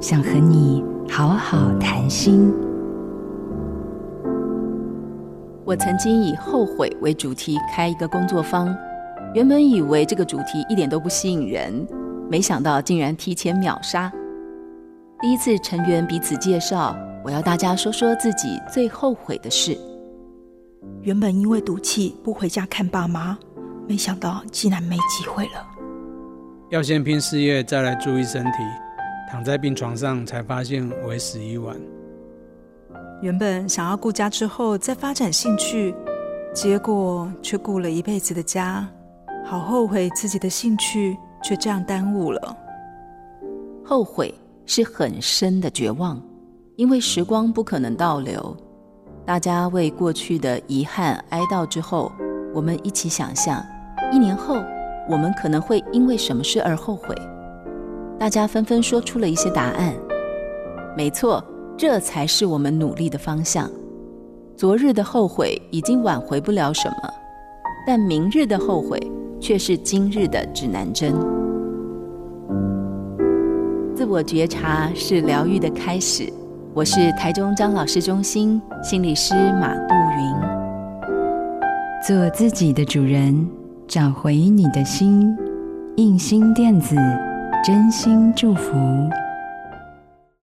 想和你好好谈心。我曾经以后悔为主题开一个工作坊，原本以为这个主题一点都不吸引人，没想到竟然提前秒杀。第一次成员彼此介绍，我要大家说说自己最后悔的事。原本因为赌气不回家看爸妈，没想到竟然没机会了。要先拼事业，再来注意身体。躺在病床上，才发现为时已晚。原本想要顾家之后再发展兴趣，结果却顾了一辈子的家，好后悔自己的兴趣却这样耽误了。后悔是很深的绝望，因为时光不可能倒流。大家为过去的遗憾哀悼之后，我们一起想象，一年后我们可能会因为什么事而后悔。大家纷纷说出了一些答案。没错，这才是我们努力的方向。昨日的后悔已经挽回不了什么，但明日的后悔却是今日的指南针。自我觉察是疗愈的开始。我是台中张老师中心心理师马杜云。做自己的主人，找回你的心。印心电子。真心祝福。